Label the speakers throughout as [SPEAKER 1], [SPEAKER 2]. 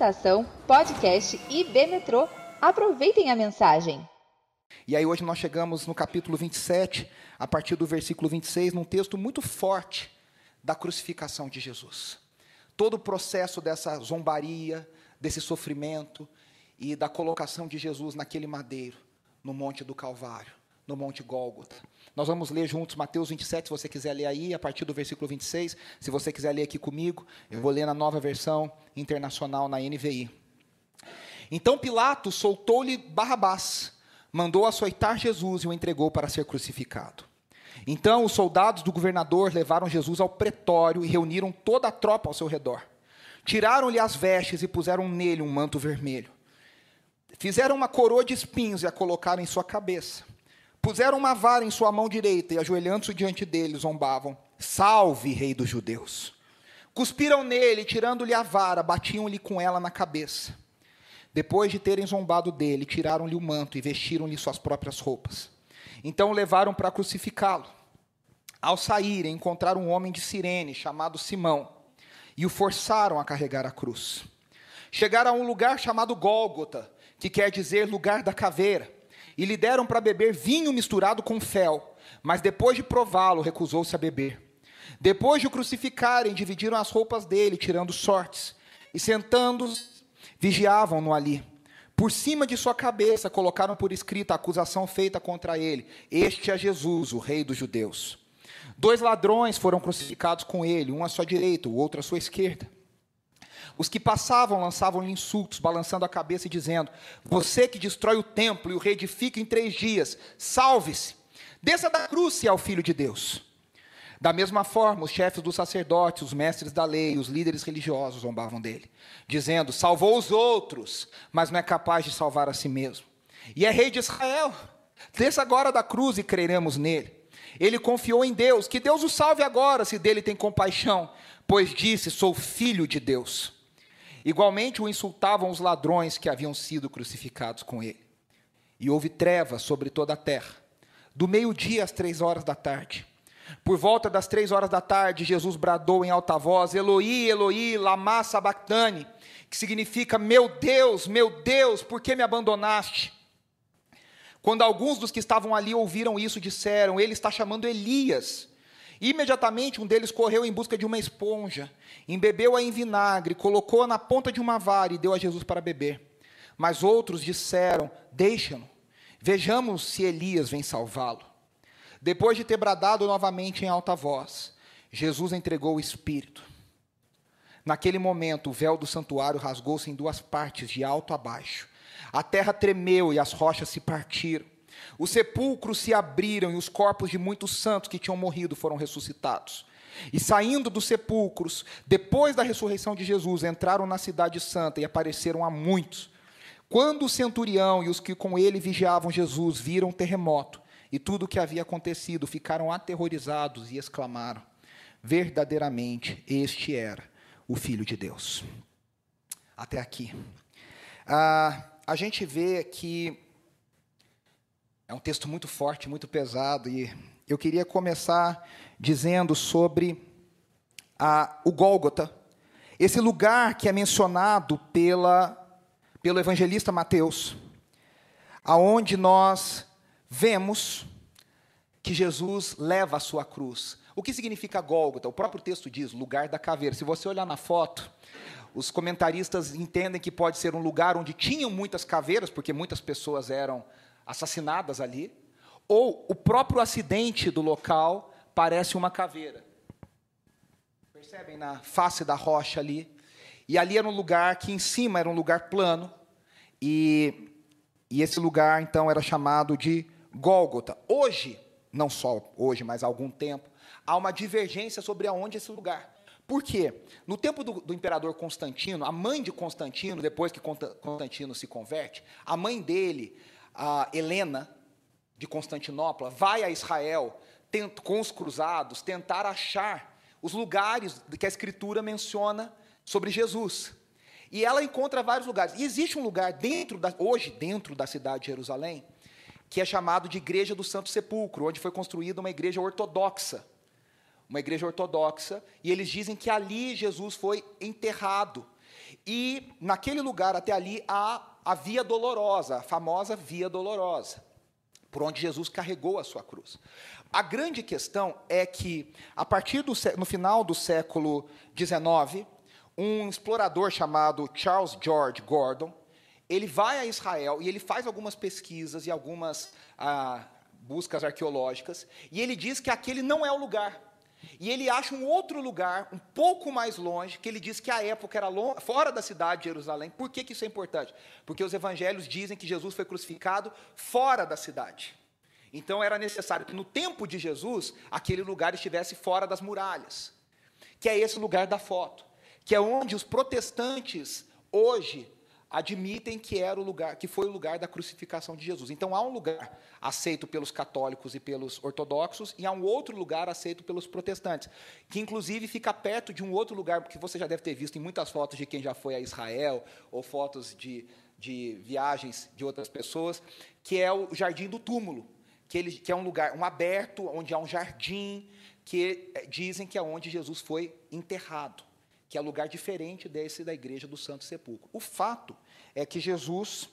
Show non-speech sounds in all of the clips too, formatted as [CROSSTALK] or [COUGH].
[SPEAKER 1] Estação Podcast IB Metrô. Aproveitem a mensagem.
[SPEAKER 2] E aí hoje nós chegamos no capítulo 27, a partir do versículo 26, num texto muito forte da crucificação de Jesus. Todo o processo dessa zombaria, desse sofrimento e da colocação de Jesus naquele madeiro, no Monte do Calvário, no Monte Gólgota. Nós vamos ler juntos Mateus 27, se você quiser ler aí, a partir do versículo 26. Se você quiser ler aqui comigo, eu vou ler na nova versão internacional, na NVI. Então Pilatos soltou-lhe Barrabás, mandou açoitar Jesus e o entregou para ser crucificado. Então os soldados do governador levaram Jesus ao pretório e reuniram toda a tropa ao seu redor. Tiraram-lhe as vestes e puseram nele um manto vermelho. Fizeram uma coroa de espinhos e a colocaram em sua cabeça. Puseram uma vara em sua mão direita e, ajoelhando-se diante dele, zombavam: Salve, rei dos judeus! Cuspiram nele, tirando-lhe a vara, batiam-lhe com ela na cabeça. Depois de terem zombado dele, tiraram-lhe o manto e vestiram-lhe suas próprias roupas. Então o levaram para crucificá-lo. Ao saírem, encontraram um homem de Cirene, chamado Simão, e o forçaram a carregar a cruz. Chegaram a um lugar chamado Gólgota, que quer dizer lugar da caveira e lhe deram para beber vinho misturado com fel, mas depois de prová-lo, recusou-se a beber. Depois de o crucificarem, dividiram as roupas dele, tirando sortes, e sentando, vigiavam-no ali. Por cima de sua cabeça colocaram por escrita a acusação feita contra ele: Este é Jesus, o rei dos judeus. Dois ladrões foram crucificados com ele, um à sua direita, o outro à sua esquerda. Os que passavam lançavam-lhe insultos, balançando a cabeça e dizendo: Você que destrói o templo e o reedifica em três dias, salve-se, desça da cruz se é o filho de Deus. Da mesma forma, os chefes dos sacerdotes, os mestres da lei, os líderes religiosos zombavam dele, dizendo: Salvou os outros, mas não é capaz de salvar a si mesmo. E é rei de Israel. Desça agora da cruz e creremos nele. Ele confiou em Deus, que Deus o salve agora, se dele tem compaixão, pois disse: Sou filho de Deus. Igualmente o insultavam os ladrões que haviam sido crucificados com ele. E houve trevas sobre toda a terra, do meio-dia às três horas da tarde. Por volta das três horas da tarde, Jesus bradou em alta voz: Eloi, Eloi, lama sabachthani, que significa: Meu Deus, meu Deus, por que me abandonaste? Quando alguns dos que estavam ali ouviram isso, disseram: Ele está chamando Elias. Imediatamente um deles correu em busca de uma esponja, embebeu-a em vinagre, colocou-a na ponta de uma vara e deu a Jesus para beber. Mas outros disseram: Deixa-no, vejamos se Elias vem salvá-lo. Depois de ter bradado novamente em alta voz, Jesus entregou o Espírito. Naquele momento, o véu do santuário rasgou-se em duas partes, de alto a baixo. A terra tremeu e as rochas se partiram. Os sepulcros se abriram e os corpos de muitos santos que tinham morrido foram ressuscitados. E saindo dos sepulcros, depois da ressurreição de Jesus, entraram na cidade santa e apareceram a muitos. Quando o centurião e os que com ele vigiavam Jesus viram o terremoto e tudo o que havia acontecido, ficaram aterrorizados e exclamaram: Verdadeiramente este era o Filho de Deus. Até aqui. Ah, a gente vê que é um texto muito forte, muito pesado, e eu queria começar dizendo sobre a, o Gólgota, esse lugar que é mencionado pela, pelo evangelista Mateus, aonde nós vemos que Jesus leva a sua cruz. O que significa Gólgota? O próprio texto diz, lugar da caveira. Se você olhar na foto, os comentaristas entendem que pode ser um lugar onde tinham muitas caveiras, porque muitas pessoas eram assassinadas ali, ou o próprio acidente do local parece uma caveira. Percebem na face da rocha ali? E ali era um lugar que em cima era um lugar plano, e, e esse lugar então era chamado de Gólgota. Hoje, não só hoje, mas há algum tempo, há uma divergência sobre aonde esse lugar. Por quê? No tempo do, do, imperador Constantino, a mãe de Constantino, depois que Constantino se converte, a mãe dele a Helena de Constantinopla vai a Israel com os cruzados tentar achar os lugares que a escritura menciona sobre Jesus. E ela encontra vários lugares. E existe um lugar dentro da, hoje dentro da cidade de Jerusalém que é chamado de Igreja do Santo Sepulcro, onde foi construída uma igreja ortodoxa. Uma igreja ortodoxa, e eles dizem que ali Jesus foi enterrado. E naquele lugar, até ali, há a Via Dolorosa, a famosa Via Dolorosa, por onde Jesus carregou a sua cruz. A grande questão é que, a partir do no final do século XIX, um explorador chamado Charles George Gordon, ele vai a Israel e ele faz algumas pesquisas e algumas ah, buscas arqueológicas, e ele diz que aquele não é o lugar. E ele acha um outro lugar, um pouco mais longe, que ele diz que a época era fora da cidade de Jerusalém. Por que, que isso é importante? Porque os evangelhos dizem que Jesus foi crucificado fora da cidade. Então era necessário que no tempo de Jesus, aquele lugar estivesse fora das muralhas. Que é esse lugar da foto. Que é onde os protestantes hoje admitem que era o lugar, que foi o lugar da crucificação de Jesus. Então há um lugar aceito pelos católicos e pelos ortodoxos e há um outro lugar aceito pelos protestantes, que inclusive fica perto de um outro lugar que você já deve ter visto em muitas fotos de quem já foi a Israel ou fotos de, de viagens de outras pessoas, que é o Jardim do Túmulo, que, ele, que é um lugar um aberto onde há um jardim que eh, dizem que é onde Jesus foi enterrado que é lugar diferente desse da igreja do Santo Sepulcro. O fato é que Jesus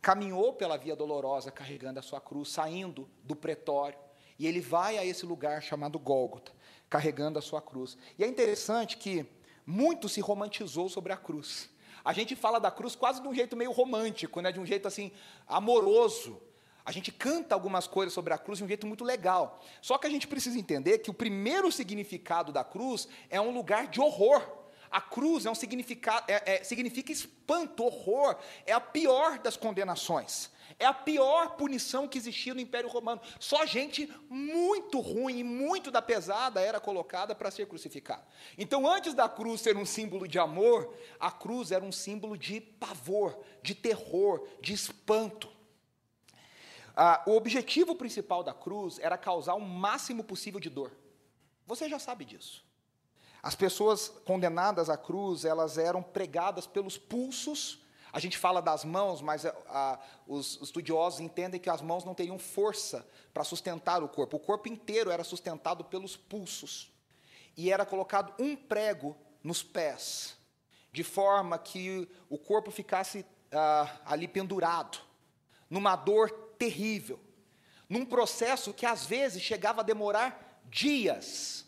[SPEAKER 2] caminhou pela via dolorosa carregando a sua cruz, saindo do pretório, e ele vai a esse lugar chamado Gólgota, carregando a sua cruz. E é interessante que muito se romantizou sobre a cruz. A gente fala da cruz quase de um jeito meio romântico, né? de um jeito assim amoroso. A gente canta algumas coisas sobre a cruz de um jeito muito legal. Só que a gente precisa entender que o primeiro significado da cruz é um lugar de horror. A cruz é um significado, é, é, significa espanto, horror, é a pior das condenações. É a pior punição que existia no Império Romano. Só gente muito ruim e muito da pesada era colocada para ser crucificada. Então, antes da cruz ser um símbolo de amor, a cruz era um símbolo de pavor, de terror, de espanto. Ah, o objetivo principal da cruz era causar o máximo possível de dor. Você já sabe disso. As pessoas condenadas à cruz, elas eram pregadas pelos pulsos. A gente fala das mãos, mas a, a, os estudiosos entendem que as mãos não teriam força para sustentar o corpo. O corpo inteiro era sustentado pelos pulsos. E era colocado um prego nos pés, de forma que o corpo ficasse ah, ali pendurado, numa dor terrível, num processo que às vezes chegava a demorar dias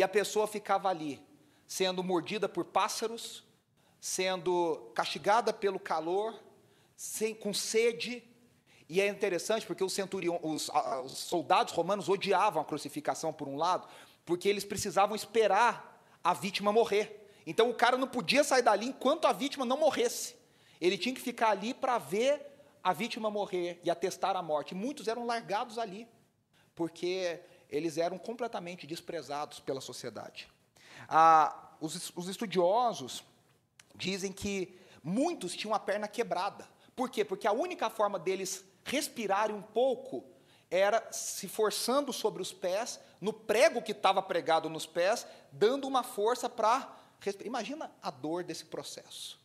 [SPEAKER 2] e a pessoa ficava ali, sendo mordida por pássaros, sendo castigada pelo calor, sem, com sede. E é interessante porque os, centurion, os, os soldados romanos odiavam a crucificação, por um lado, porque eles precisavam esperar a vítima morrer. Então o cara não podia sair dali enquanto a vítima não morresse. Ele tinha que ficar ali para ver a vítima morrer e atestar a morte. Muitos eram largados ali, porque eles eram completamente desprezados pela sociedade. Ah, os, os estudiosos dizem que muitos tinham a perna quebrada. Por quê? Porque a única forma deles respirarem um pouco era se forçando sobre os pés, no prego que estava pregado nos pés, dando uma força para. Imagina a dor desse processo.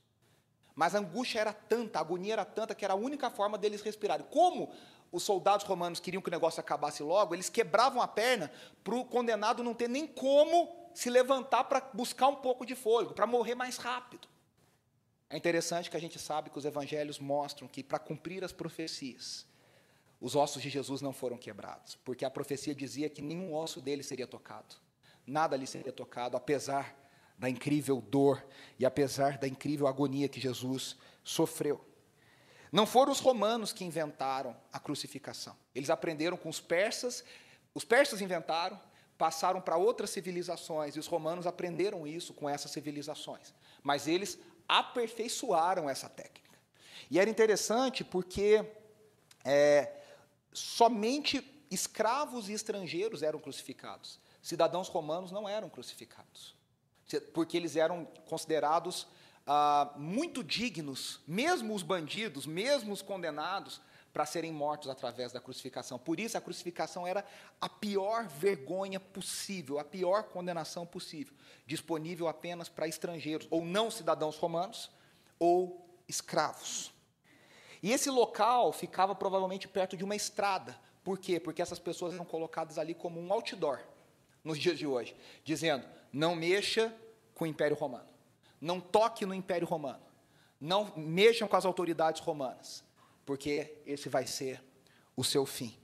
[SPEAKER 2] Mas a angústia era tanta, a agonia era tanta, que era a única forma deles respirarem. Como os soldados romanos queriam que o negócio acabasse logo, eles quebravam a perna para o condenado não ter nem como se levantar para buscar um pouco de fôlego, para morrer mais rápido. É interessante que a gente sabe que os evangelhos mostram que para cumprir as profecias, os ossos de Jesus não foram quebrados, porque a profecia dizia que nenhum osso dele seria tocado, nada lhe seria tocado, apesar da incrível dor e apesar da incrível agonia que Jesus sofreu. Não foram os romanos que inventaram a crucificação. Eles aprenderam com os persas, os persas inventaram, passaram para outras civilizações, e os romanos aprenderam isso com essas civilizações. Mas eles aperfeiçoaram essa técnica. E era interessante porque é, somente escravos e estrangeiros eram crucificados. Cidadãos romanos não eram crucificados, porque eles eram considerados ah, muito dignos, mesmo os bandidos, mesmo os condenados, para serem mortos através da crucificação. Por isso, a crucificação era a pior vergonha possível, a pior condenação possível, disponível apenas para estrangeiros, ou não cidadãos romanos, ou escravos. E esse local ficava provavelmente perto de uma estrada. Por quê? Porque essas pessoas eram colocadas ali como um outdoor nos dias de hoje, dizendo: não mexa com o Império Romano não toque no Império Romano, não mexam com as autoridades romanas, porque esse vai ser o seu fim.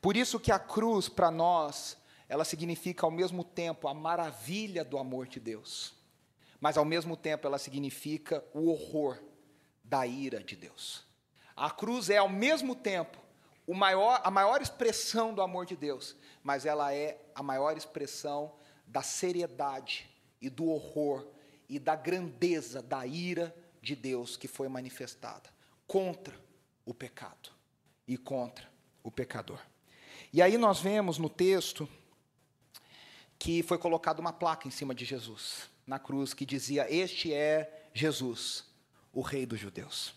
[SPEAKER 2] Por isso que a cruz para nós, ela significa ao mesmo tempo a maravilha do amor de Deus, mas ao mesmo tempo ela significa o horror da ira de Deus. A cruz é ao mesmo tempo maior, a maior expressão do amor de Deus, mas ela é a maior expressão da seriedade e do horror e da grandeza da ira de Deus que foi manifestada contra o pecado e contra o pecador. E aí nós vemos no texto que foi colocada uma placa em cima de Jesus, na cruz, que dizia: Este é Jesus, o Rei dos Judeus.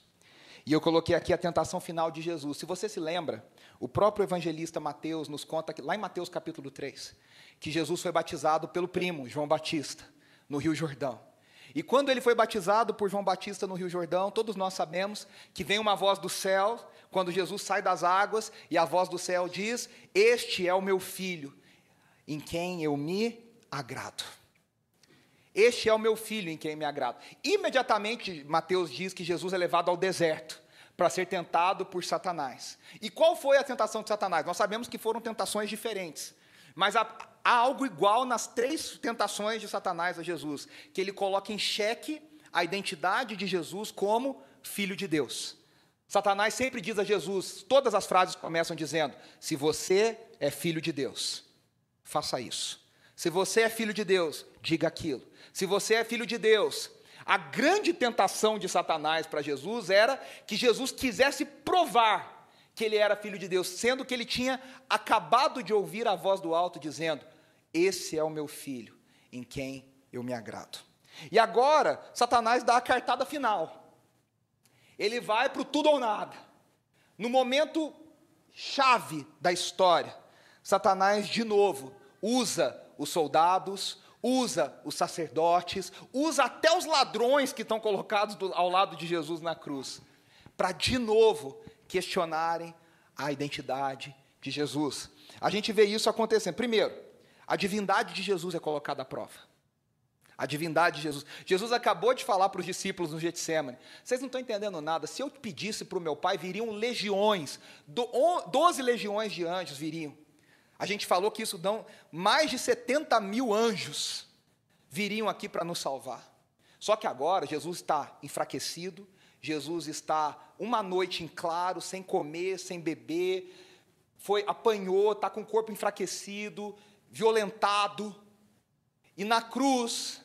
[SPEAKER 2] E eu coloquei aqui a tentação final de Jesus. Se você se lembra, o próprio evangelista Mateus nos conta, que, lá em Mateus capítulo 3, que Jesus foi batizado pelo primo, João Batista, no Rio Jordão. E quando ele foi batizado por João Batista no Rio Jordão, todos nós sabemos que vem uma voz do céu, quando Jesus sai das águas, e a voz do céu diz: Este é o meu filho, em quem eu me agrado. Este é o meu filho em quem me agrado. Imediatamente, Mateus diz que Jesus é levado ao deserto para ser tentado por Satanás. E qual foi a tentação de Satanás? Nós sabemos que foram tentações diferentes. Mas há, há algo igual nas três tentações de Satanás a Jesus, que ele coloca em xeque a identidade de Jesus como filho de Deus. Satanás sempre diz a Jesus, todas as frases começam dizendo: se você é filho de Deus, faça isso. Se você é filho de Deus, diga aquilo. Se você é filho de Deus, a grande tentação de Satanás para Jesus era que Jesus quisesse provar que ele era filho de Deus, sendo que ele tinha acabado de ouvir a voz do alto dizendo: Esse é o meu filho, em quem eu me agrado. E agora, Satanás dá a cartada final. Ele vai para o tudo ou nada. No momento chave da história, Satanás de novo usa os soldados, usa os sacerdotes, usa até os ladrões que estão colocados do, ao lado de Jesus na cruz, para de novo questionarem a identidade de Jesus. A gente vê isso acontecendo. Primeiro, a divindade de Jesus é colocada à prova. A divindade de Jesus. Jesus acabou de falar para os discípulos no Getsemane: vocês não estão entendendo nada. Se eu pedisse para o meu pai, viriam legiões, doze legiões de anjos viriam. A gente falou que isso dão mais de 70 mil anjos viriam aqui para nos salvar. Só que agora Jesus está enfraquecido, Jesus está uma noite em claro, sem comer, sem beber, foi apanhou, está com o corpo enfraquecido, violentado. E na cruz,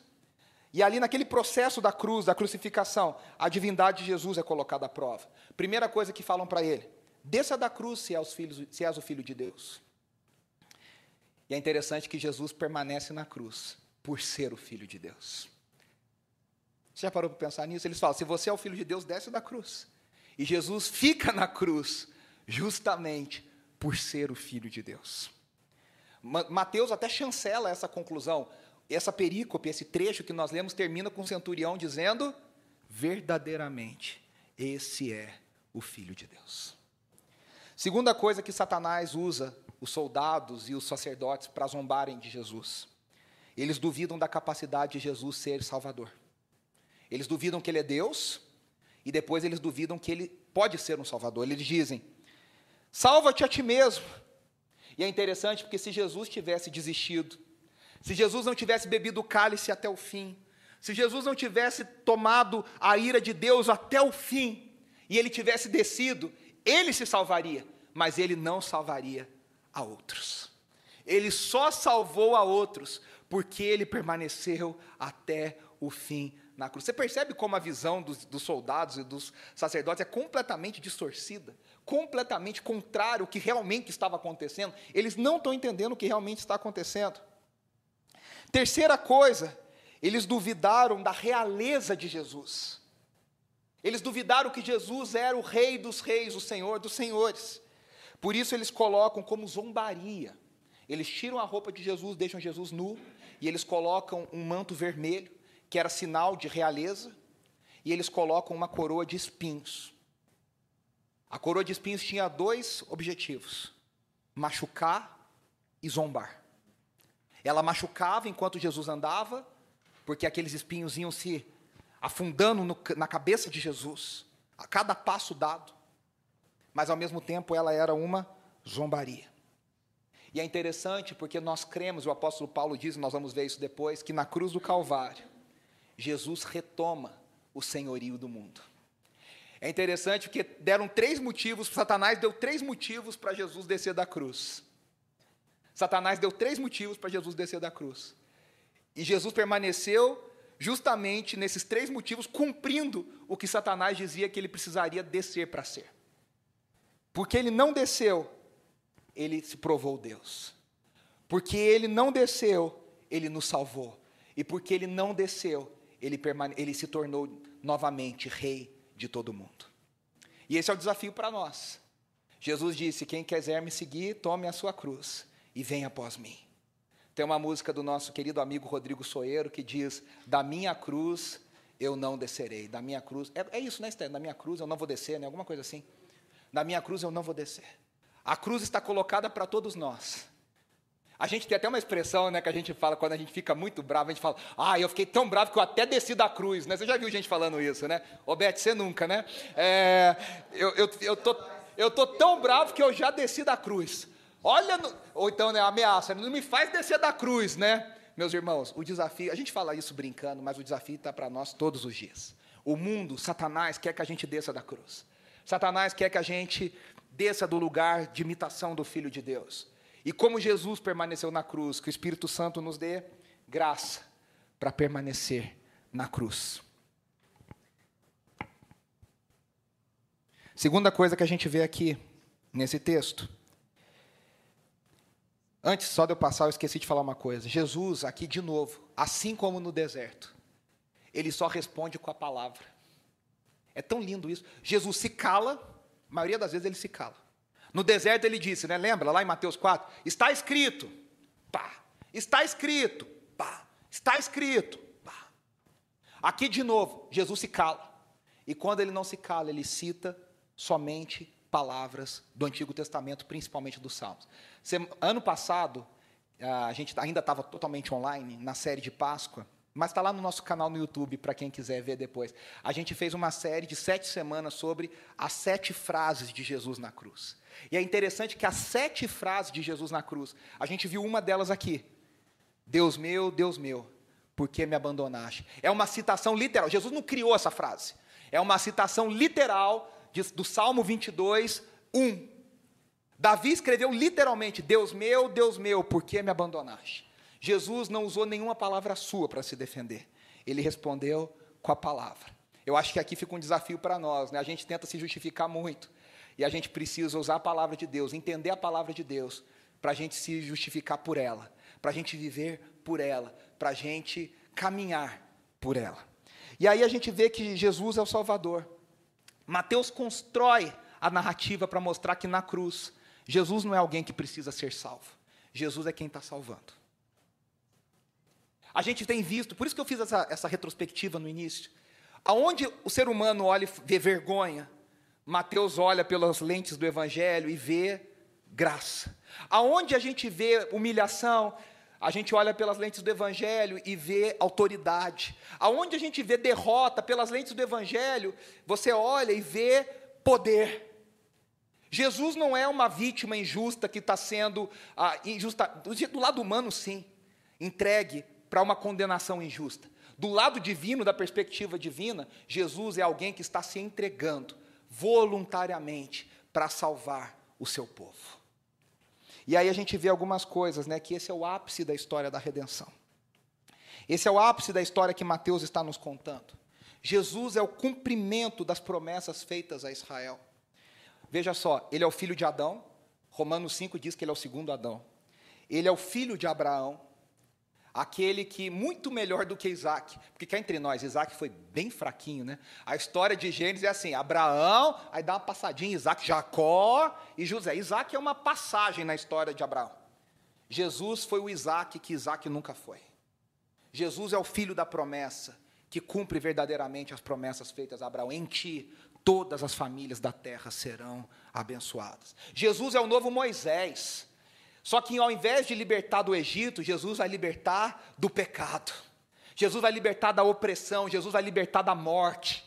[SPEAKER 2] e ali naquele processo da cruz, da crucificação, a divindade de Jesus é colocada à prova. Primeira coisa que falam para ele: desça da cruz se és, filhos, se és o filho de Deus. E é interessante que Jesus permanece na cruz por ser o Filho de Deus. Você já parou para pensar nisso? Eles falam: se você é o Filho de Deus, desce da cruz. E Jesus fica na cruz justamente por ser o Filho de Deus. Mateus até chancela essa conclusão. Essa perícope, esse trecho que nós lemos, termina com o centurião dizendo: verdadeiramente, esse é o Filho de Deus. Segunda coisa que Satanás usa os soldados e os sacerdotes para zombarem de Jesus. Eles duvidam da capacidade de Jesus ser Salvador. Eles duvidam que Ele é Deus, e depois eles duvidam que Ele pode ser um Salvador. Eles dizem: salva-te a ti mesmo. E é interessante porque se Jesus tivesse desistido, se Jesus não tivesse bebido o cálice até o fim, se Jesus não tivesse tomado a ira de Deus até o fim, e ele tivesse descido, ele se salvaria, mas ele não salvaria a outros. Ele só salvou a outros porque ele permaneceu até o fim na cruz. Você percebe como a visão dos, dos, soldados e dos sacerdotes é completamente distorcida, completamente contrário ao que realmente estava acontecendo. Eles não estão entendendo o que realmente está acontecendo. Terceira coisa, eles duvidaram da realeza de Jesus. Eles duvidaram que Jesus era o Rei dos Reis, o Senhor dos Senhores. Por isso eles colocam como zombaria. Eles tiram a roupa de Jesus, deixam Jesus nu, e eles colocam um manto vermelho, que era sinal de realeza, e eles colocam uma coroa de espinhos. A coroa de espinhos tinha dois objetivos: machucar e zombar. Ela machucava enquanto Jesus andava, porque aqueles espinhos iam se afundando no, na cabeça de Jesus, a cada passo dado. Mas ao mesmo tempo ela era uma zombaria. E é interessante porque nós cremos, o apóstolo Paulo diz, nós vamos ver isso depois, que na cruz do Calvário, Jesus retoma o senhorio do mundo. É interessante porque deram três motivos, Satanás deu três motivos para Jesus descer da cruz. Satanás deu três motivos para Jesus descer da cruz. E Jesus permaneceu justamente nesses três motivos, cumprindo o que Satanás dizia que ele precisaria descer para ser. Porque ele não desceu, ele se provou Deus. Porque ele não desceu, ele nos salvou. E porque ele não desceu, ele, permane ele se tornou novamente rei de todo mundo. E esse é o desafio para nós. Jesus disse: Quem quiser me seguir, tome a sua cruz e venha após mim. Tem uma música do nosso querido amigo Rodrigo Soeiro que diz: Da minha cruz eu não descerei. Da minha cruz. É, é isso, né, Esther? Da minha cruz eu não vou descer, né? Alguma coisa assim. Da minha cruz eu não vou descer. A cruz está colocada para todos nós. A gente tem até uma expressão, né, que a gente fala quando a gente fica muito bravo, a gente fala, ah, eu fiquei tão bravo que eu até desci da cruz, né? Você já viu gente falando isso, né? Ô, Beth, você nunca, né? É, eu, eu, eu, tô, eu tô tão bravo que eu já desci da cruz. Olha, no, ou então, né, ameaça, não me faz descer da cruz, né? Meus irmãos, o desafio, a gente fala isso brincando, mas o desafio está para nós todos os dias. O mundo, Satanás, quer que a gente desça da cruz. Satanás quer que a gente desça do lugar de imitação do Filho de Deus. E como Jesus permaneceu na cruz, que o Espírito Santo nos dê graça para permanecer na cruz. Segunda coisa que a gente vê aqui nesse texto. Antes só de eu passar, eu esqueci de falar uma coisa. Jesus, aqui de novo, assim como no deserto, ele só responde com a palavra. É tão lindo isso. Jesus se cala, a maioria das vezes ele se cala. No deserto ele disse, né? Lembra lá em Mateus 4? Está escrito, pá. Está escrito, pá. Está escrito, pá. Aqui de novo, Jesus se cala. E quando ele não se cala, ele cita somente palavras do Antigo Testamento, principalmente dos Salmos. Ano passado, a gente ainda estava totalmente online na série de Páscoa, mas está lá no nosso canal no YouTube para quem quiser ver depois. A gente fez uma série de sete semanas sobre as sete frases de Jesus na cruz. E é interessante que as sete frases de Jesus na cruz, a gente viu uma delas aqui. Deus meu, Deus meu, por que me abandonaste? É uma citação literal. Jesus não criou essa frase. É uma citação literal do Salmo 22, 1. Davi escreveu literalmente: Deus meu, Deus meu, por que me abandonaste? Jesus não usou nenhuma palavra sua para se defender. Ele respondeu com a palavra. Eu acho que aqui fica um desafio para nós. Né? A gente tenta se justificar muito. E a gente precisa usar a palavra de Deus, entender a palavra de Deus, para a gente se justificar por ela, para a gente viver por ela, para a gente caminhar por ela. E aí a gente vê que Jesus é o Salvador. Mateus constrói a narrativa para mostrar que na cruz, Jesus não é alguém que precisa ser salvo. Jesus é quem está salvando. A gente tem visto, por isso que eu fiz essa, essa retrospectiva no início, aonde o ser humano olha e vê vergonha, Mateus olha pelas lentes do Evangelho e vê graça. Aonde a gente vê humilhação, a gente olha pelas lentes do Evangelho e vê autoridade. Aonde a gente vê derrota pelas lentes do Evangelho, você olha e vê poder. Jesus não é uma vítima injusta que está sendo ah, injusta, do lado humano, sim, entregue para uma condenação injusta. Do lado divino, da perspectiva divina, Jesus é alguém que está se entregando voluntariamente para salvar o seu povo. E aí a gente vê algumas coisas, né, que esse é o ápice da história da redenção. Esse é o ápice da história que Mateus está nos contando. Jesus é o cumprimento das promessas feitas a Israel. Veja só, ele é o filho de Adão. Romanos 5 diz que ele é o segundo Adão. Ele é o filho de Abraão aquele que muito melhor do que Isaac, porque cá entre nós, Isaac foi bem fraquinho, né? A história de Gênesis é assim: Abraão, aí dá uma passadinha, Isaac, Jacó e José. Isaac é uma passagem na história de Abraão. Jesus foi o Isaac que Isaac nunca foi. Jesus é o filho da promessa, que cumpre verdadeiramente as promessas feitas a Abraão. Em ti, todas as famílias da terra serão abençoadas. Jesus é o novo Moisés só que ao invés de libertar do Egito, Jesus vai libertar do pecado. Jesus vai libertar da opressão, Jesus vai libertar da morte.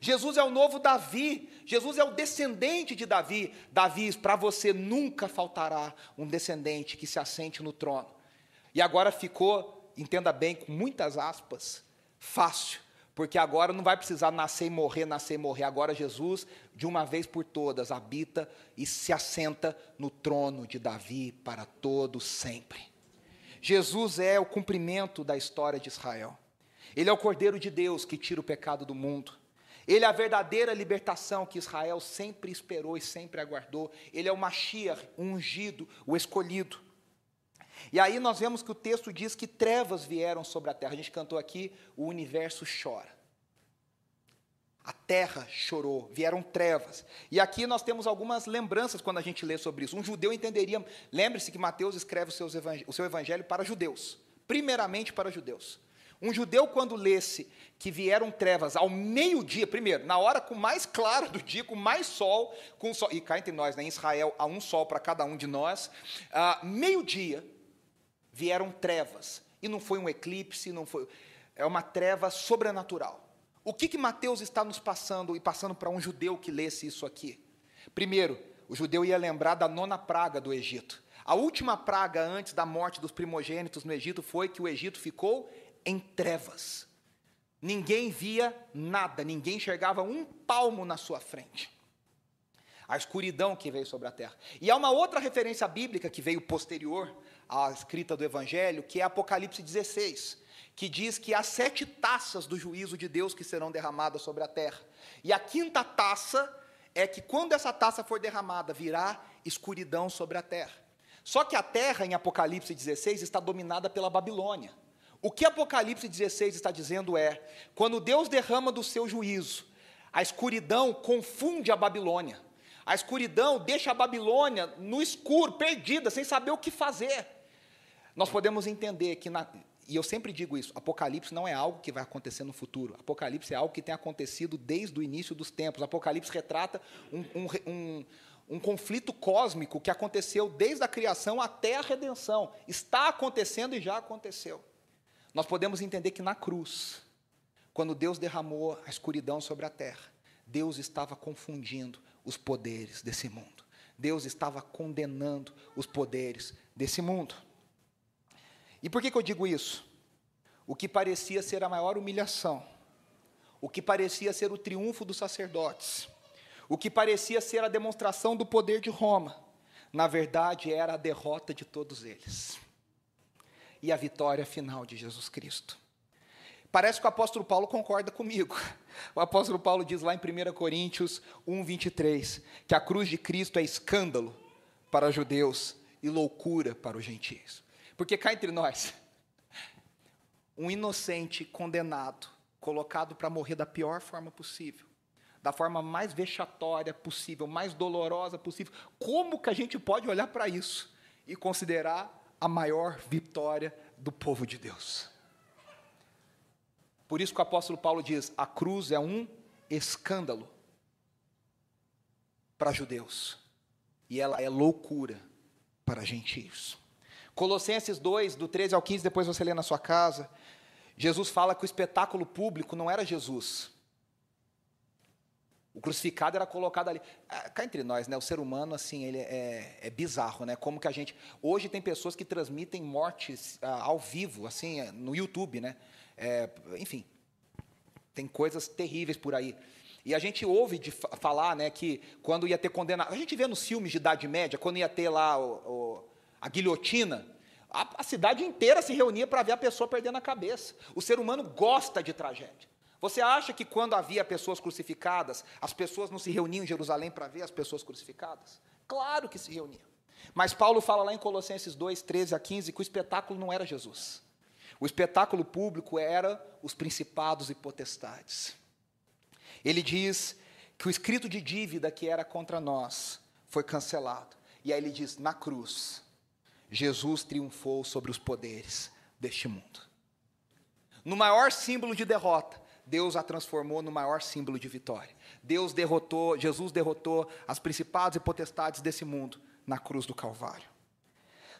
[SPEAKER 2] Jesus é o novo Davi, Jesus é o descendente de Davi. Davi, para você nunca faltará um descendente que se assente no trono. E agora ficou, entenda bem, com muitas aspas, fácil, porque agora não vai precisar nascer e morrer, nascer e morrer. Agora Jesus, de uma vez por todas, habita e se assenta no trono de Davi para todo sempre. Jesus é o cumprimento da história de Israel. Ele é o Cordeiro de Deus que tira o pecado do mundo. Ele é a verdadeira libertação que Israel sempre esperou e sempre aguardou. Ele é o Mashiach, o ungido, o escolhido. E aí nós vemos que o texto diz que trevas vieram sobre a terra. A gente cantou aqui, o universo chora. A terra chorou, vieram trevas. E aqui nós temos algumas lembranças quando a gente lê sobre isso. Um judeu entenderia. Lembre-se que Mateus escreve o seu evangelho para judeus, primeiramente para judeus. Um judeu, quando lesse que vieram trevas ao meio-dia, primeiro, na hora com mais clara do dia, com mais sol, com sol e cá entre nós, né, em Israel, há um sol para cada um de nós, uh, meio-dia, vieram trevas. E não foi um eclipse, não foi. É uma treva sobrenatural. O que, que Mateus está nos passando e passando para um judeu que lesse isso aqui? Primeiro, o judeu ia lembrar da nona praga do Egito. A última praga antes da morte dos primogênitos no Egito foi que o Egito ficou em trevas. Ninguém via nada, ninguém enxergava um palmo na sua frente. A escuridão que veio sobre a terra. E há uma outra referência bíblica que veio posterior à escrita do Evangelho, que é Apocalipse 16 que diz que há sete taças do juízo de Deus que serão derramadas sobre a terra. E a quinta taça é que quando essa taça for derramada, virá escuridão sobre a terra. Só que a terra, em Apocalipse 16, está dominada pela Babilônia. O que Apocalipse 16 está dizendo é: quando Deus derrama do seu juízo, a escuridão confunde a Babilônia. A escuridão deixa a Babilônia no escuro, perdida, sem saber o que fazer. Nós podemos entender que na, e eu sempre digo isso: Apocalipse não é algo que vai acontecer no futuro. Apocalipse é algo que tem acontecido desde o início dos tempos. Apocalipse retrata um, um, um, um conflito cósmico que aconteceu desde a criação até a redenção. Está acontecendo e já aconteceu. Nós podemos entender que na cruz, quando Deus derramou a escuridão sobre a terra, Deus estava confundindo os poderes desse mundo. Deus estava condenando os poderes desse mundo. E por que, que eu digo isso? O que parecia ser a maior humilhação, o que parecia ser o triunfo dos sacerdotes, o que parecia ser a demonstração do poder de Roma, na verdade era a derrota de todos eles e a vitória final de Jesus Cristo. Parece que o apóstolo Paulo concorda comigo. [LAUGHS] O apóstolo Paulo diz lá em 1 Coríntios 1, 23, que a cruz de Cristo é escândalo para os judeus e loucura para os gentios. Porque cá entre nós, [LAUGHS] um inocente condenado, colocado para morrer da pior forma possível, da forma mais vexatória possível, mais dolorosa possível. Como que a gente pode olhar para isso e considerar a maior vitória do povo de Deus? Por isso que o apóstolo Paulo diz: a cruz é um escândalo para judeus e ela é loucura para gentios. Colossenses 2, do 13 ao 15, depois você lê na sua casa. Jesus fala que o espetáculo público não era Jesus. O crucificado era colocado ali. Ah, cá entre nós, né? O ser humano, assim, ele é, é bizarro, né? Como que a gente. Hoje tem pessoas que transmitem mortes ah, ao vivo, assim, é, no YouTube, né? É, enfim, tem coisas terríveis por aí. E a gente ouve de falar, né, que quando ia ter condenação. A gente vê nos filmes de Idade Média, quando ia ter lá o, o a guilhotina, a, a cidade inteira se reunia para ver a pessoa perdendo a cabeça. O ser humano gosta de tragédia. Você acha que quando havia pessoas crucificadas, as pessoas não se reuniam em Jerusalém para ver as pessoas crucificadas? Claro que se reuniam. Mas Paulo fala lá em Colossenses 2, 13 a 15, que o espetáculo não era Jesus. O espetáculo público era os principados e potestades. Ele diz que o escrito de dívida que era contra nós foi cancelado. E aí ele diz: na cruz, Jesus triunfou sobre os poderes deste mundo. No maior símbolo de derrota, Deus a transformou no maior símbolo de vitória. Deus derrotou, Jesus derrotou as principados e potestades desse mundo na cruz do Calvário.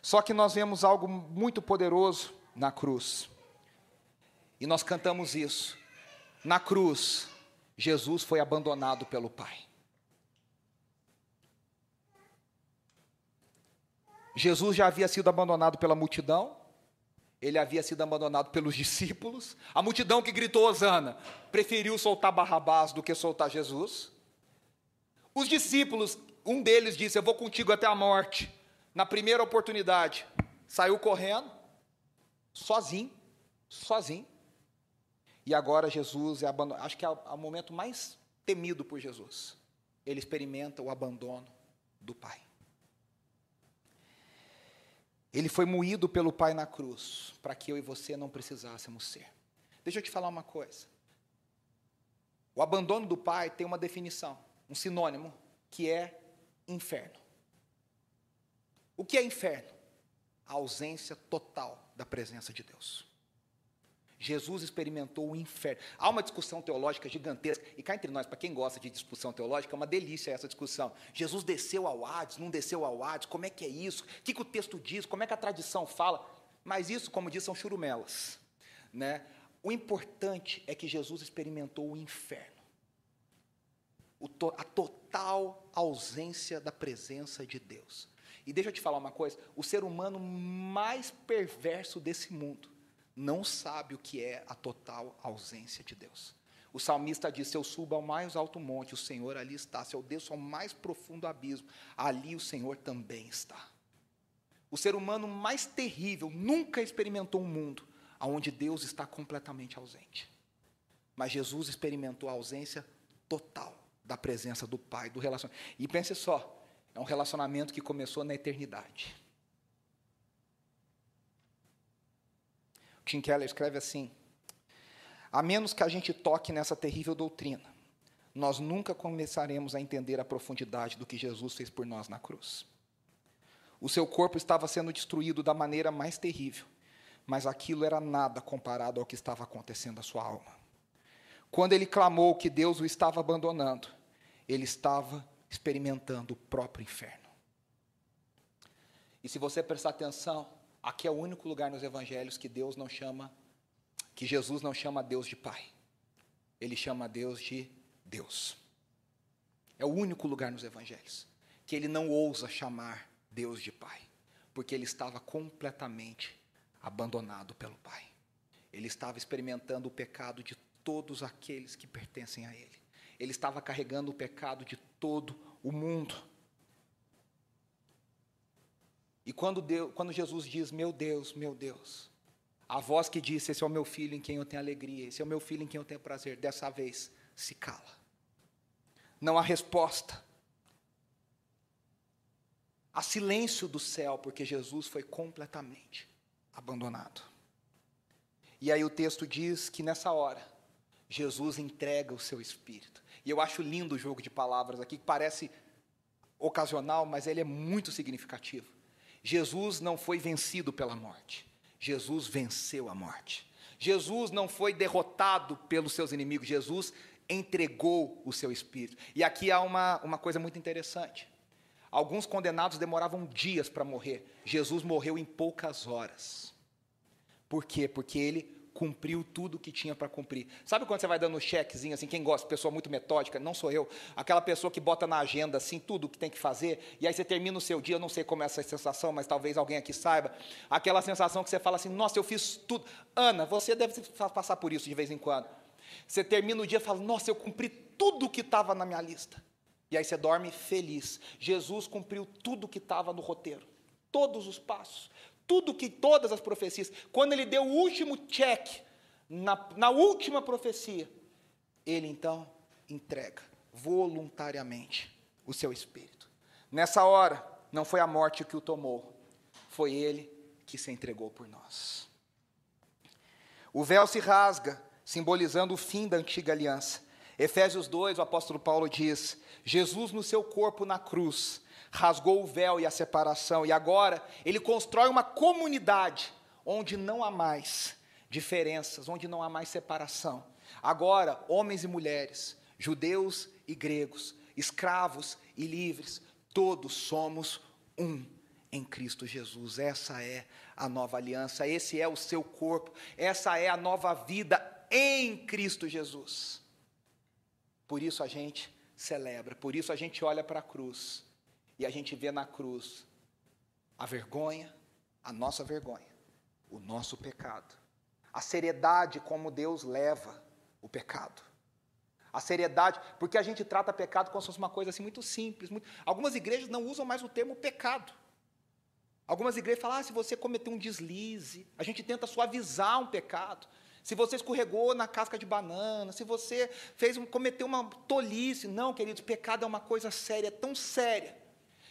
[SPEAKER 2] Só que nós vemos algo muito poderoso na cruz. E nós cantamos isso. Na cruz, Jesus foi abandonado pelo Pai. Jesus já havia sido abandonado pela multidão, ele havia sido abandonado pelos discípulos. A multidão que gritou Osana preferiu soltar Barrabás do que soltar Jesus. Os discípulos, um deles disse: Eu vou contigo até a morte. Na primeira oportunidade, saiu correndo, sozinho, sozinho. E agora Jesus é abandonado. Acho que é o momento mais temido por Jesus. Ele experimenta o abandono do Pai. Ele foi moído pelo Pai na cruz, para que eu e você não precisássemos ser. Deixa eu te falar uma coisa. O abandono do Pai tem uma definição, um sinônimo, que é inferno. O que é inferno? A ausência total da presença de Deus. Jesus experimentou o inferno. Há uma discussão teológica gigantesca, e cá entre nós, para quem gosta de discussão teológica, é uma delícia essa discussão. Jesus desceu ao Hades, não desceu ao Hades, como é que é isso? O que, que o texto diz? Como é que a tradição fala? Mas isso, como diz, são churumelas. Né? O importante é que Jesus experimentou o inferno. O to a total ausência da presença de Deus. E deixa eu te falar uma coisa: o ser humano mais perverso desse mundo não sabe o que é a total ausência de Deus. O salmista diz: Se eu subo ao mais alto monte, o Senhor ali está. Se eu desço ao mais profundo abismo, ali o Senhor também está. O ser humano mais terrível nunca experimentou um mundo onde Deus está completamente ausente. Mas Jesus experimentou a ausência total da presença do Pai, do relacionamento. E pense só, é um relacionamento que começou na eternidade. Tim Keller escreve assim: A menos que a gente toque nessa terrível doutrina, nós nunca começaremos a entender a profundidade do que Jesus fez por nós na cruz. O seu corpo estava sendo destruído da maneira mais terrível, mas aquilo era nada comparado ao que estava acontecendo à sua alma. Quando ele clamou que Deus o estava abandonando, ele estava experimentando o próprio inferno. E se você prestar atenção, Aqui é o único lugar nos evangelhos que Deus não chama, que Jesus não chama Deus de Pai. Ele chama Deus de Deus. É o único lugar nos evangelhos que ele não ousa chamar Deus de Pai, porque ele estava completamente abandonado pelo Pai. Ele estava experimentando o pecado de todos aqueles que pertencem a ele. Ele estava carregando o pecado de todo o mundo. E quando, Deus, quando Jesus diz, meu Deus, meu Deus, a voz que disse, esse é o meu filho em quem eu tenho alegria, esse é o meu filho em quem eu tenho prazer, dessa vez se cala. Não há resposta. Há silêncio do céu, porque Jesus foi completamente abandonado. E aí o texto diz que nessa hora, Jesus entrega o seu espírito. E eu acho lindo o jogo de palavras aqui, que parece ocasional, mas ele é muito significativo. Jesus não foi vencido pela morte. Jesus venceu a morte. Jesus não foi derrotado pelos seus inimigos. Jesus entregou o seu espírito. E aqui há uma, uma coisa muito interessante. Alguns condenados demoravam dias para morrer. Jesus morreu em poucas horas. Por quê? Porque ele cumpriu tudo o que tinha para cumprir. Sabe quando você vai dando um chequezinho, assim, quem gosta, pessoa muito metódica, não sou eu, aquela pessoa que bota na agenda, assim, tudo o que tem que fazer, e aí você termina o seu dia, eu não sei como é essa sensação, mas talvez alguém aqui saiba, aquela sensação que você fala assim, nossa, eu fiz tudo. Ana, você deve passar por isso de vez em quando. Você termina o dia e fala, nossa, eu cumpri tudo o que estava na minha lista. E aí você dorme feliz. Jesus cumpriu tudo o que estava no roteiro. Todos os passos tudo que todas as profecias, quando ele deu o último check na, na última profecia, ele então entrega voluntariamente o seu espírito. Nessa hora, não foi a morte que o tomou, foi ele que se entregou por nós. O véu se rasga, simbolizando o fim da antiga aliança. Efésios 2, o apóstolo Paulo diz: Jesus no seu corpo na cruz rasgou o véu e a separação, e agora ele constrói uma comunidade onde não há mais diferenças, onde não há mais separação. Agora, homens e mulheres, judeus e gregos, escravos e livres, todos somos um em Cristo Jesus. Essa é a nova aliança, esse é o seu corpo, essa é a nova vida em Cristo Jesus. Por isso a gente celebra, por isso a gente olha para a cruz e a gente vê na cruz a vergonha, a nossa vergonha, o nosso pecado, a seriedade como Deus leva o pecado. A seriedade, porque a gente trata pecado como se fosse uma coisa assim muito simples. Muito... Algumas igrejas não usam mais o termo pecado. Algumas igrejas falam, ah, se você cometeu um deslize, a gente tenta suavizar um pecado. Se você escorregou na casca de banana, se você fez um, cometeu uma tolice. Não, queridos, pecado é uma coisa séria, é tão séria.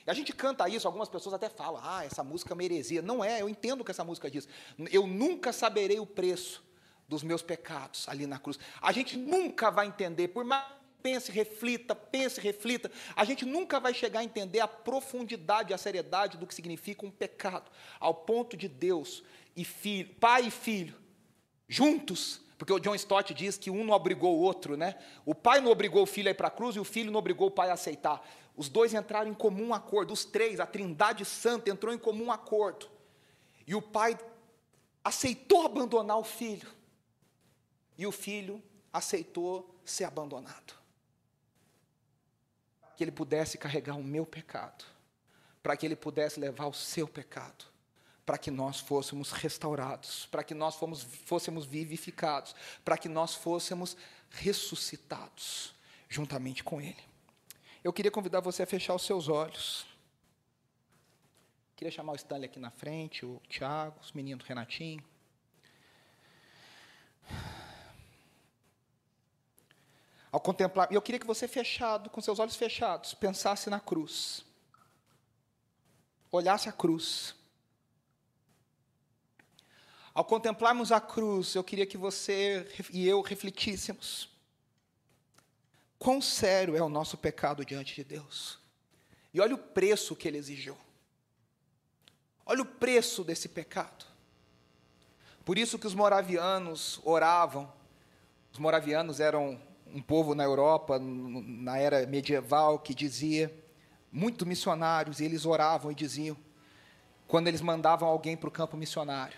[SPEAKER 2] A gente canta isso, algumas pessoas até falam, ah, essa música é uma heresia. Não é, eu entendo o que essa música diz. Eu nunca saberei o preço dos meus pecados ali na cruz. A gente nunca vai entender, por mais pense, reflita, pense, reflita, a gente nunca vai chegar a entender a profundidade, a seriedade do que significa um pecado, ao ponto de Deus e filho, pai e filho, juntos, porque o John Stott diz que um não obrigou o outro, né? O pai não obrigou o filho a ir para a cruz e o filho não obrigou o pai a aceitar. Os dois entraram em comum acordo, os três, a Trindade Santa entrou em comum acordo. E o pai aceitou abandonar o filho e o filho aceitou ser abandonado. Para que ele pudesse carregar o meu pecado, para que ele pudesse levar o seu pecado, para que nós fôssemos restaurados, para que nós fomos, fôssemos vivificados, para que nós fôssemos ressuscitados juntamente com ele. Eu queria convidar você a fechar os seus olhos. Queria chamar o Stanley aqui na frente, o Tiago, os meninos Renatinho. Ao contemplar, e eu queria que você fechado, com seus olhos fechados, pensasse na cruz. Olhasse a cruz. Ao contemplarmos a cruz, eu queria que você e eu refletíssemos. Quão sério é o nosso pecado diante de Deus? E olha o preço que ele exigiu. Olha o preço desse pecado. Por isso que os moravianos oravam. Os moravianos eram um povo na Europa, na era medieval, que dizia, muito missionários, e eles oravam e diziam, quando eles mandavam alguém para o campo missionário,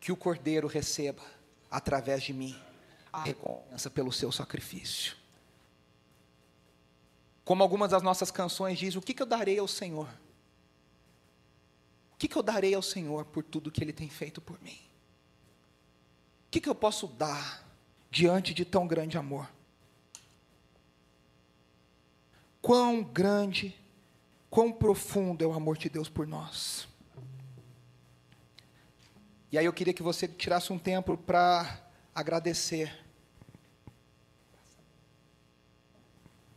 [SPEAKER 2] que o cordeiro receba, através de mim, a recompensa pelo seu sacrifício. Como algumas das nossas canções dizem, o que, que eu darei ao Senhor? O que, que eu darei ao Senhor por tudo que Ele tem feito por mim? O que, que eu posso dar diante de tão grande amor? quão grande, quão profundo é o amor de Deus por nós. E aí eu queria que você tirasse um tempo para agradecer.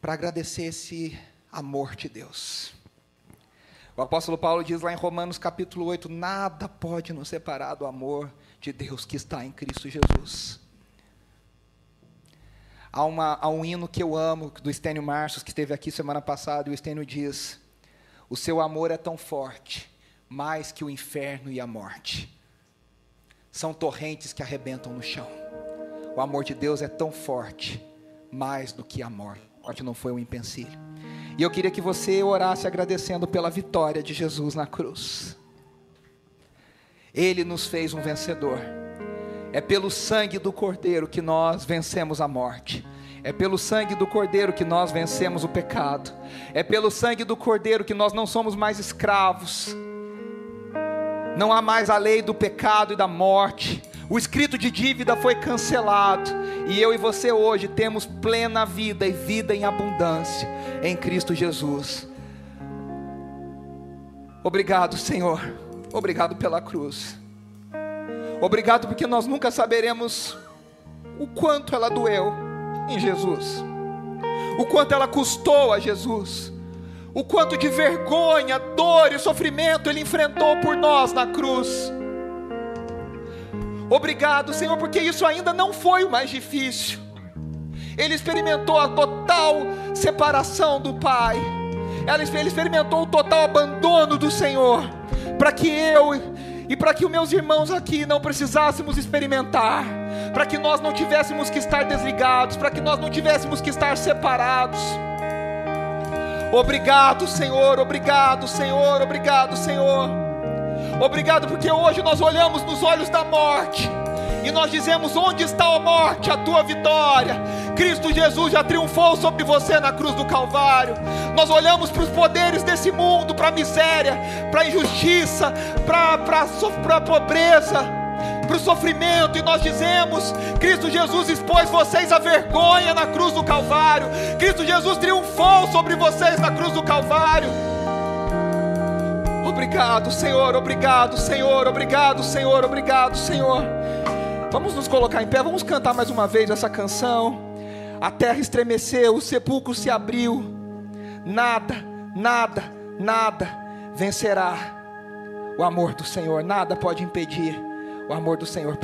[SPEAKER 2] Para agradecer esse amor de Deus. O apóstolo Paulo diz lá em Romanos capítulo 8: nada pode nos separar do amor de Deus que está em Cristo Jesus. Há, uma, há um hino que eu amo, do Estênio Marços, que esteve aqui semana passada, e o Estênio diz: O seu amor é tão forte, mais que o inferno e a morte. São torrentes que arrebentam no chão. O amor de Deus é tão forte, mais do que a morte. Morte não foi um empecilho. E eu queria que você orasse agradecendo pela vitória de Jesus na cruz. Ele nos fez um vencedor. É pelo sangue do Cordeiro que nós vencemos a morte. É pelo sangue do Cordeiro que nós vencemos o pecado. É pelo sangue do Cordeiro que nós não somos mais escravos. Não há mais a lei do pecado e da morte. O escrito de dívida foi cancelado. E eu e você hoje temos plena vida e vida em abundância em Cristo Jesus. Obrigado, Senhor. Obrigado pela cruz. Obrigado porque nós nunca saberemos o quanto ela doeu em Jesus, o quanto ela custou a Jesus, o quanto de vergonha, dor e sofrimento ele enfrentou por nós na cruz. Obrigado, Senhor, porque isso ainda não foi o mais difícil. Ele experimentou a total separação do Pai. Ele experimentou o total abandono do Senhor, para que eu e para que os meus irmãos aqui não precisássemos experimentar, para que nós não tivéssemos que estar desligados, para que nós não tivéssemos que estar separados. Obrigado, Senhor, obrigado, Senhor, obrigado, Senhor. Obrigado porque hoje nós olhamos nos olhos da morte e nós dizemos: Onde está a morte, a tua vitória? Cristo Jesus já triunfou sobre você na cruz do Calvário. Nós olhamos para os poderes desse mundo, para a miséria, para a injustiça, para a pobreza, para o sofrimento, e nós dizemos: Cristo Jesus expôs vocês à vergonha na cruz do Calvário. Cristo Jesus triunfou sobre vocês na cruz do Calvário. Obrigado, Senhor, obrigado, Senhor, obrigado, Senhor, obrigado, Senhor. Vamos nos colocar em pé, vamos cantar mais uma vez essa canção. A terra estremeceu, o sepulcro se abriu. Nada, nada, nada vencerá o amor do Senhor, nada pode impedir o amor do Senhor.